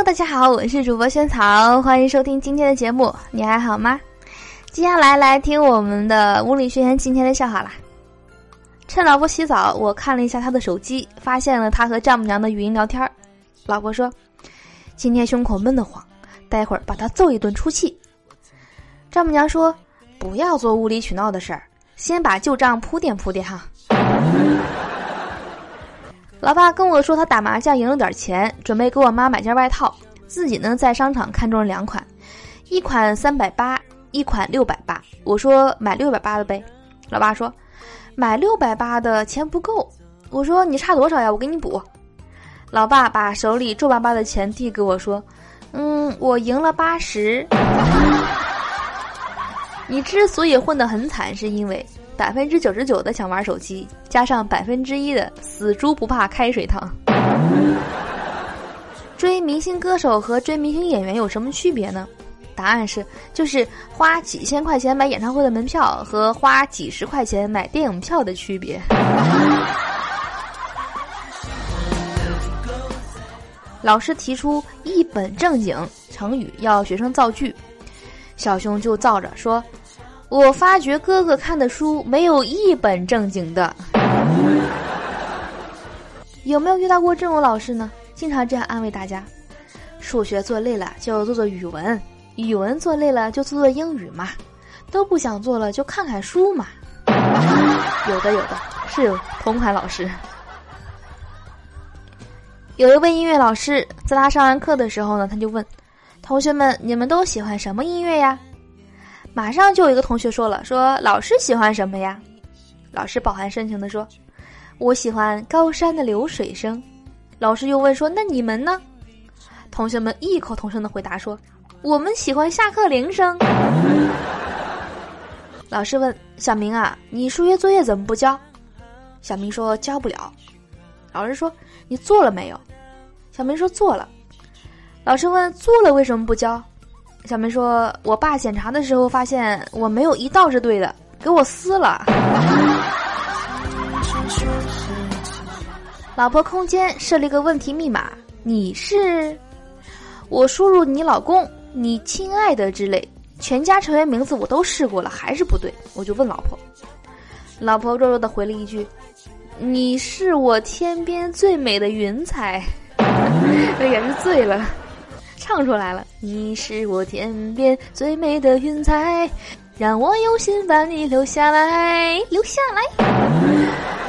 大家好，我是主播萱草，欢迎收听今天的节目。你还好吗？接下来来听我们的物理学员今天的笑话啦。趁老婆洗澡，我看了一下她的手机，发现了她和丈母娘的语音聊天。老婆说：“今天胸口闷得慌，待会儿把她揍一顿出气。”丈母娘说：“不要做无理取闹的事儿，先把旧账铺垫铺垫哈。”老爸跟我说他打麻将赢了点钱，准备给我妈买件外套，自己呢在商场看中了两款，一款三百八，一款六百八。我说买六百八的呗，老爸说买六百八的钱不够。我说你差多少呀？我给你补。老爸把手里皱巴巴的钱递给我说，嗯，我赢了八十。你之所以混得很惨，是因为。百分之九十九的想玩手机，加上百分之一的死猪不怕开水烫。追明星歌手和追明星演员有什么区别呢？答案是，就是花几千块钱买演唱会的门票和花几十块钱买电影票的区别。老师提出一本正经成语要学生造句，小熊就造着说。我发觉哥哥看的书没有一本正经的，有没有遇到过这种老师呢？经常这样安慰大家：数学做累了就做做语文，语文做累了就做做英语嘛，都不想做了就看看书嘛。有的有的是有同款老师，有一位音乐老师，在他上完课的时候呢，他就问同学们：你们都喜欢什么音乐呀？马上就有一个同学说了：“说老师喜欢什么呀？”老师饱含深情的说：“我喜欢高山的流水声。”老师又问说：“那你们呢？”同学们异口同声的回答说：“我们喜欢下课铃声。”老师问小明啊：“你数学作业怎么不交？”小明说：“交不了。”老师说：“你做了没有？”小明说：“做了。”老师问：“做了为什么不交？”小明说：“我爸检查的时候发现我没有一道是对的，给我撕了。”老婆空间设了一个问题密码，你是？我输入你老公、你亲爱的之类，全家成员名字我都试过了，还是不对。我就问老婆，老婆弱弱的回了一句：“你是我天边最美的云彩。”也是醉了。唱出来了，你是我天边最美的云彩，让我用心把你留下来，留下来。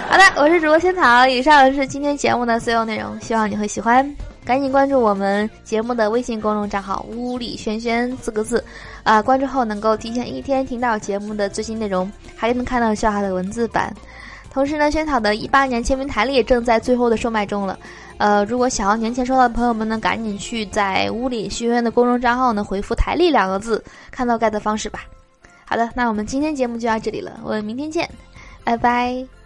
好的，我是主播仙草，以上是今天节目的所有内容，希望你会喜欢。赶紧关注我们节目的微信公众账号“屋里轩轩”四个字，啊，关注后能够提前一天听到节目的最新内容，还能看到笑话的文字版。同时呢，萱草的一八年签名台历也正在最后的售卖中了。呃，如果想要年前收到的朋友们呢，赶紧去在屋里学院的公众账号呢回复“台历”两个字，看到盖的方式吧。好的，那我们今天节目就到这里了，我们明天见，拜拜。